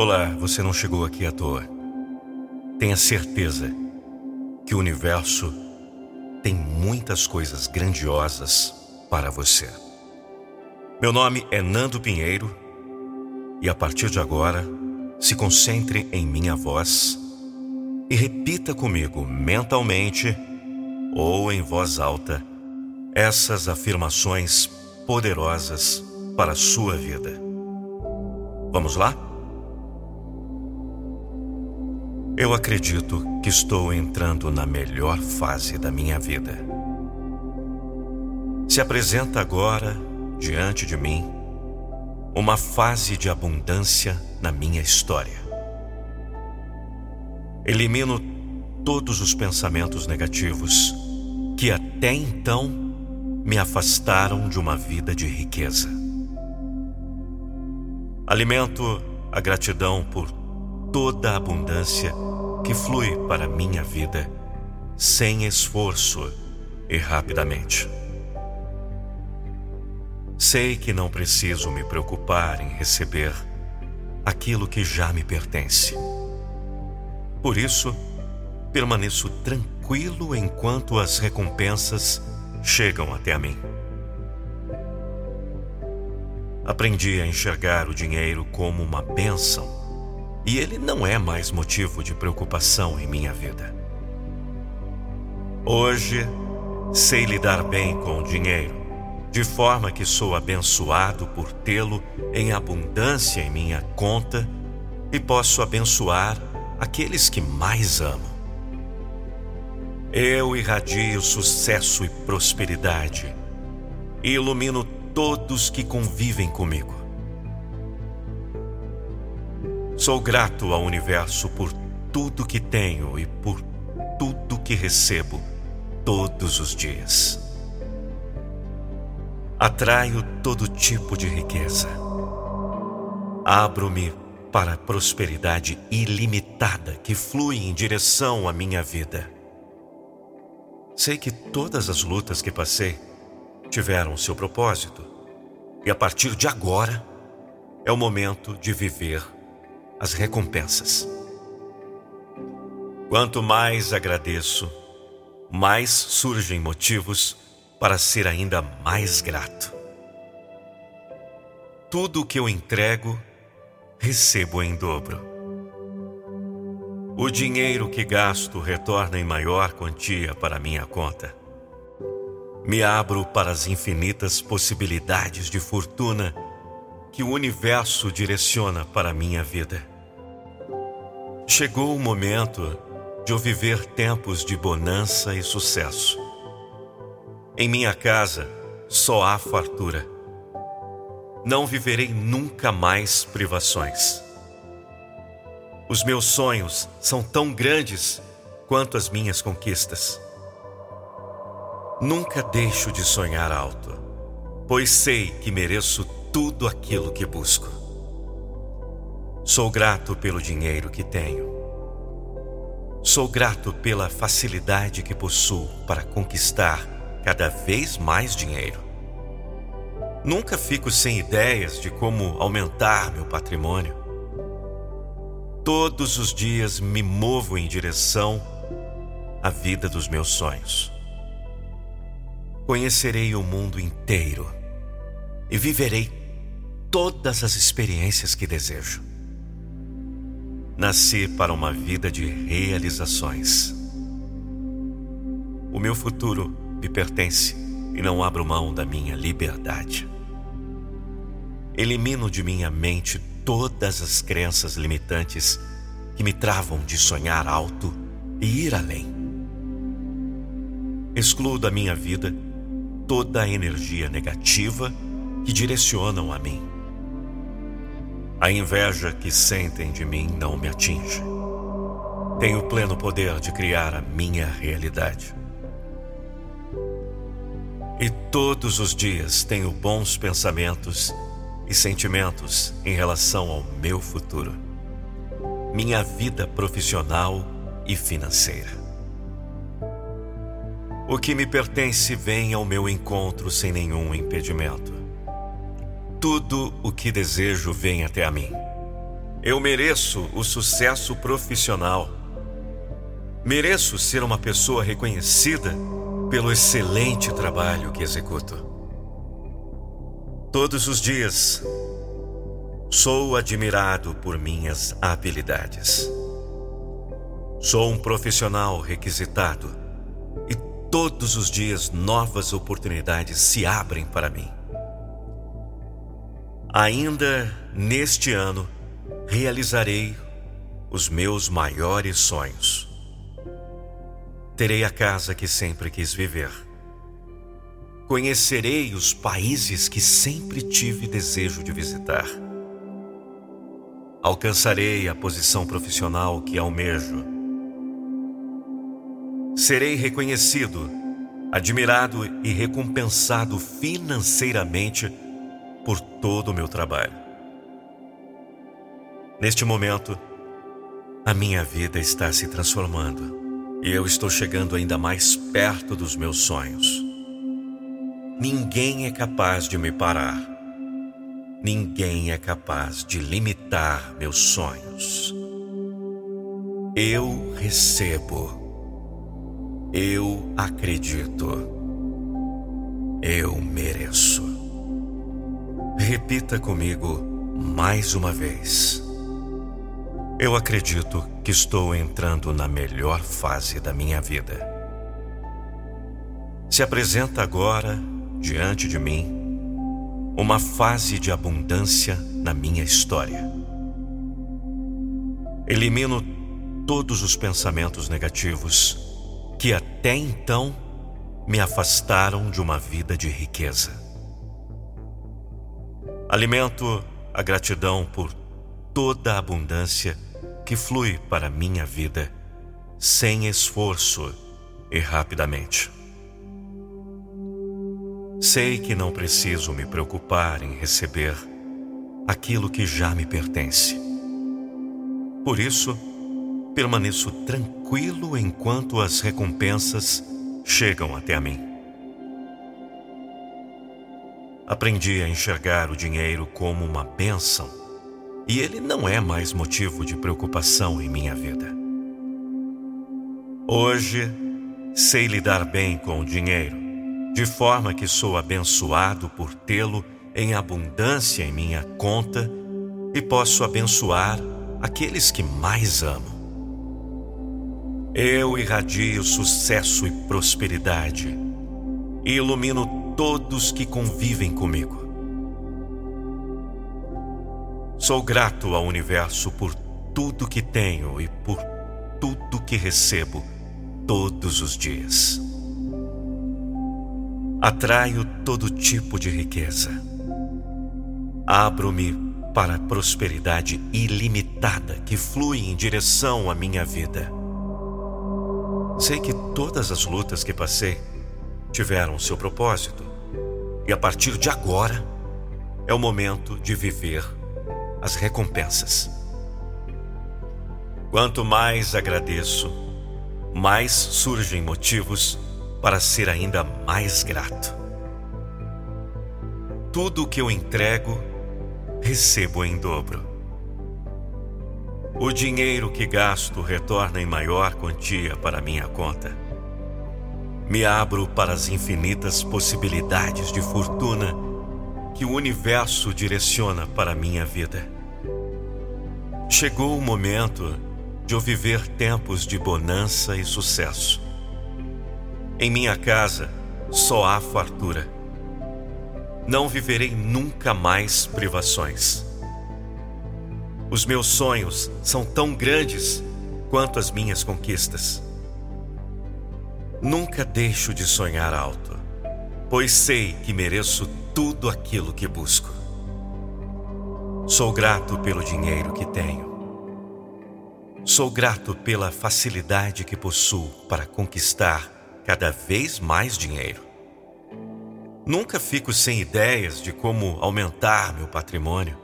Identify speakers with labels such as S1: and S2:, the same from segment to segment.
S1: Olá, você não chegou aqui à toa. Tenha certeza que o universo tem muitas coisas grandiosas para você. Meu nome é Nando Pinheiro e a partir de agora, se concentre em minha voz e repita comigo mentalmente ou em voz alta essas afirmações poderosas para a sua vida. Vamos lá? Eu acredito que estou entrando na melhor fase da minha vida. Se apresenta agora, diante de mim, uma fase de abundância na minha história. Elimino todos os pensamentos negativos que até então me afastaram de uma vida de riqueza. Alimento a gratidão por toda a abundância que flui para minha vida sem esforço e rapidamente. Sei que não preciso me preocupar em receber aquilo que já me pertence. Por isso, permaneço tranquilo enquanto as recompensas chegam até a mim. Aprendi a enxergar o dinheiro como uma bênção e ele não é mais motivo de preocupação em minha vida. Hoje, sei lidar bem com o dinheiro, de forma que sou abençoado por tê-lo em abundância em minha conta e posso abençoar aqueles que mais amo. Eu irradio sucesso e prosperidade e ilumino todos que convivem comigo. Sou grato ao universo por tudo que tenho e por tudo que recebo todos os dias. Atraio todo tipo de riqueza. Abro-me para a prosperidade ilimitada que flui em direção à minha vida. Sei que todas as lutas que passei tiveram seu propósito, e a partir de agora é o momento de viver as recompensas. Quanto mais agradeço, mais surgem motivos para ser ainda mais grato. Tudo o que eu entrego, recebo em dobro. O dinheiro que gasto retorna em maior quantia para minha conta. Me abro para as infinitas possibilidades de fortuna que o universo direciona para a minha vida. Chegou o momento de eu viver tempos de bonança e sucesso. Em minha casa só há fartura. Não viverei nunca mais privações. Os meus sonhos são tão grandes quanto as minhas conquistas. Nunca deixo de sonhar alto, pois sei que mereço tudo aquilo que busco. Sou grato pelo dinheiro que tenho. Sou grato pela facilidade que possuo para conquistar cada vez mais dinheiro. Nunca fico sem ideias de como aumentar meu patrimônio. Todos os dias me movo em direção à vida dos meus sonhos. Conhecerei o mundo inteiro e viverei todas as experiências que desejo. Nasci para uma vida de realizações. O meu futuro me pertence e não abro mão da minha liberdade. Elimino de minha mente todas as crenças limitantes que me travam de sonhar alto e ir além. Excluo da minha vida toda a energia negativa que direcionam a mim. A inveja que sentem de mim não me atinge. Tenho pleno poder de criar a minha realidade. E todos os dias tenho bons pensamentos e sentimentos em relação ao meu futuro, minha vida profissional e financeira. O que me pertence vem ao meu encontro sem nenhum impedimento. Tudo o que desejo vem até a mim. Eu mereço o sucesso profissional. Mereço ser uma pessoa reconhecida pelo excelente trabalho que executo. Todos os dias, sou admirado por minhas habilidades. Sou um profissional requisitado e todos os dias novas oportunidades se abrem para mim. Ainda neste ano, realizarei os meus maiores sonhos. Terei a casa que sempre quis viver. Conhecerei os países que sempre tive desejo de visitar. Alcançarei a posição profissional que almejo. Serei reconhecido, admirado e recompensado financeiramente por todo o meu trabalho. Neste momento, a minha vida está se transformando e eu estou chegando ainda mais perto dos meus sonhos. Ninguém é capaz de me parar. Ninguém é capaz de limitar meus sonhos. Eu recebo. Eu acredito. Eu mereço. Repita comigo mais uma vez. Eu acredito que estou entrando na melhor fase da minha vida. Se apresenta agora, diante de mim, uma fase de abundância na minha história. Elimino todos os pensamentos negativos que até então me afastaram de uma vida de riqueza. Alimento a gratidão por toda a abundância que flui para minha vida, sem esforço e rapidamente. Sei que não preciso me preocupar em receber aquilo que já me pertence. Por isso, permaneço tranquilo enquanto as recompensas chegam até mim. Aprendi a enxergar o dinheiro como uma bênção e ele não é mais motivo de preocupação em minha vida. Hoje, sei lidar bem com o dinheiro, de forma que sou abençoado por tê-lo em abundância em minha conta e posso abençoar aqueles que mais amo. Eu irradio sucesso e prosperidade ilumino todos que convivem comigo. Sou grato ao universo por tudo que tenho e por tudo que recebo todos os dias. Atraio todo tipo de riqueza. Abro-me para a prosperidade ilimitada que flui em direção à minha vida. Sei que todas as lutas que passei tiveram seu propósito e a partir de agora é o momento de viver as recompensas. Quanto mais agradeço, mais surgem motivos para ser ainda mais grato. Tudo o que eu entrego, recebo em dobro. O dinheiro que gasto retorna em maior quantia para minha conta me abro para as infinitas possibilidades de fortuna que o universo direciona para a minha vida. Chegou o momento de eu viver tempos de bonança e sucesso. Em minha casa só há fartura. Não viverei nunca mais privações. Os meus sonhos são tão grandes quanto as minhas conquistas. Nunca deixo de sonhar alto, pois sei que mereço tudo aquilo que busco. Sou grato pelo dinheiro que tenho. Sou grato pela facilidade que possuo para conquistar cada vez mais dinheiro. Nunca fico sem ideias de como aumentar meu patrimônio.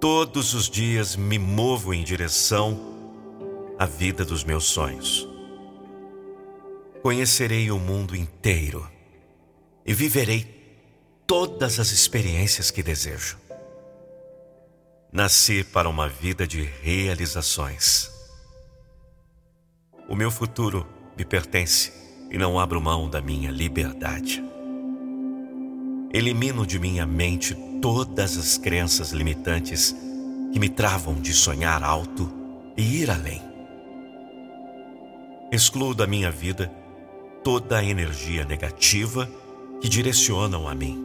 S1: Todos os dias me movo em direção à vida dos meus sonhos conhecerei o mundo inteiro e viverei todas as experiências que desejo. Nasci para uma vida de realizações. O meu futuro me pertence e não abro mão da minha liberdade. Elimino de minha mente todas as crenças limitantes que me travam de sonhar alto e ir além. Excluo da minha vida toda a energia negativa que direcionam a mim.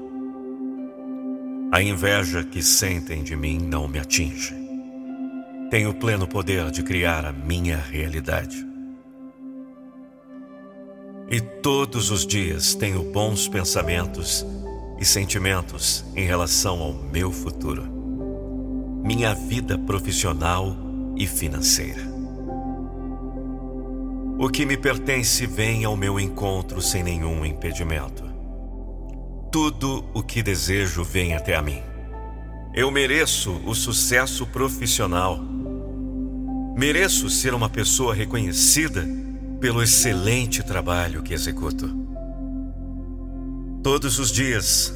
S1: A inveja que sentem de mim não me atinge. Tenho pleno poder de criar a minha realidade. E todos os dias tenho bons pensamentos e sentimentos em relação ao meu futuro, minha vida profissional e financeira. O que me pertence vem ao meu encontro sem nenhum impedimento. Tudo o que desejo vem até a mim. Eu mereço o sucesso profissional. Mereço ser uma pessoa reconhecida pelo excelente trabalho que executo. Todos os dias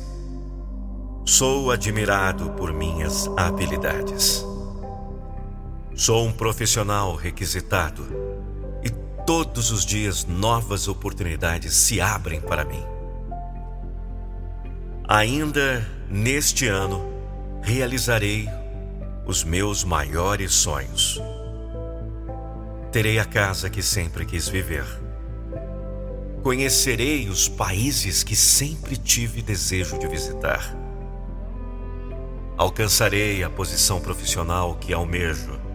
S1: sou admirado por minhas habilidades. Sou um profissional requisitado todos os dias novas oportunidades se abrem para mim. Ainda neste ano, realizarei os meus maiores sonhos. Terei a casa que sempre quis viver. Conhecerei os países que sempre tive desejo de visitar. Alcançarei a posição profissional que almejo.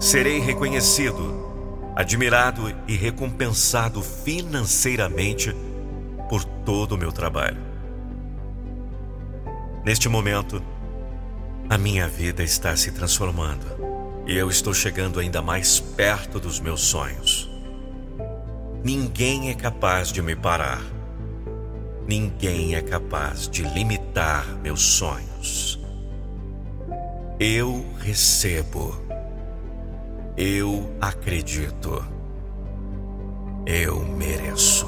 S1: Serei reconhecido, admirado e recompensado financeiramente por todo o meu trabalho. Neste momento, a minha vida está se transformando e eu estou chegando ainda mais perto dos meus sonhos. Ninguém é capaz de me parar. Ninguém é capaz de limitar meus sonhos. Eu recebo. Eu acredito. Eu mereço.